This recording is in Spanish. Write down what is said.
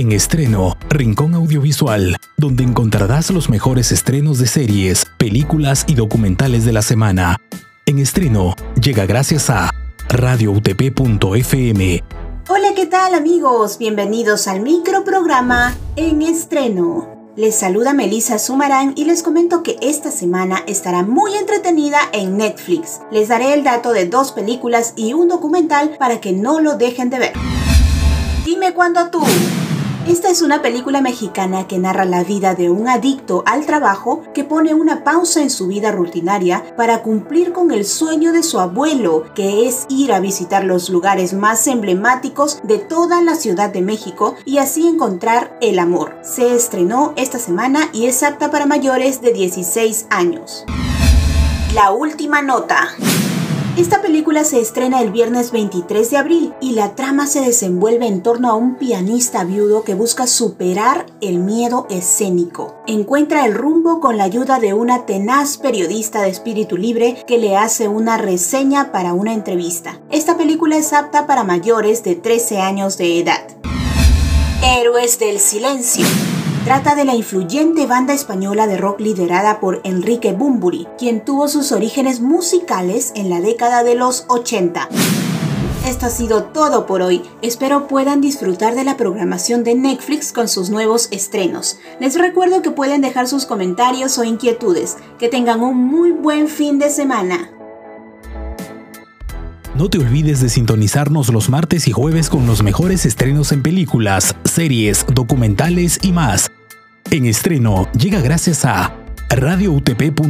En estreno, Rincón Audiovisual, donde encontrarás los mejores estrenos de series, películas y documentales de la semana. En estreno, llega gracias a radioutp.fm. Hola, ¿qué tal amigos? Bienvenidos al microprograma En estreno. Les saluda Melissa Sumarán y les comento que esta semana estará muy entretenida en Netflix. Les daré el dato de dos películas y un documental para que no lo dejen de ver. Dime cuándo tú. Esta es una película mexicana que narra la vida de un adicto al trabajo que pone una pausa en su vida rutinaria para cumplir con el sueño de su abuelo, que es ir a visitar los lugares más emblemáticos de toda la Ciudad de México y así encontrar el amor. Se estrenó esta semana y es apta para mayores de 16 años. La última nota. Esta película se estrena el viernes 23 de abril y la trama se desenvuelve en torno a un pianista viudo que busca superar el miedo escénico. Encuentra el rumbo con la ayuda de una tenaz periodista de espíritu libre que le hace una reseña para una entrevista. Esta película es apta para mayores de 13 años de edad. Héroes del Silencio. Trata de la influyente banda española de rock liderada por Enrique Bumburi, quien tuvo sus orígenes musicales en la década de los 80. Esto ha sido todo por hoy. Espero puedan disfrutar de la programación de Netflix con sus nuevos estrenos. Les recuerdo que pueden dejar sus comentarios o inquietudes. Que tengan un muy buen fin de semana. No te olvides de sintonizarnos los martes y jueves con los mejores estrenos en películas, series, documentales y más. En estreno llega gracias a radioutp.fm.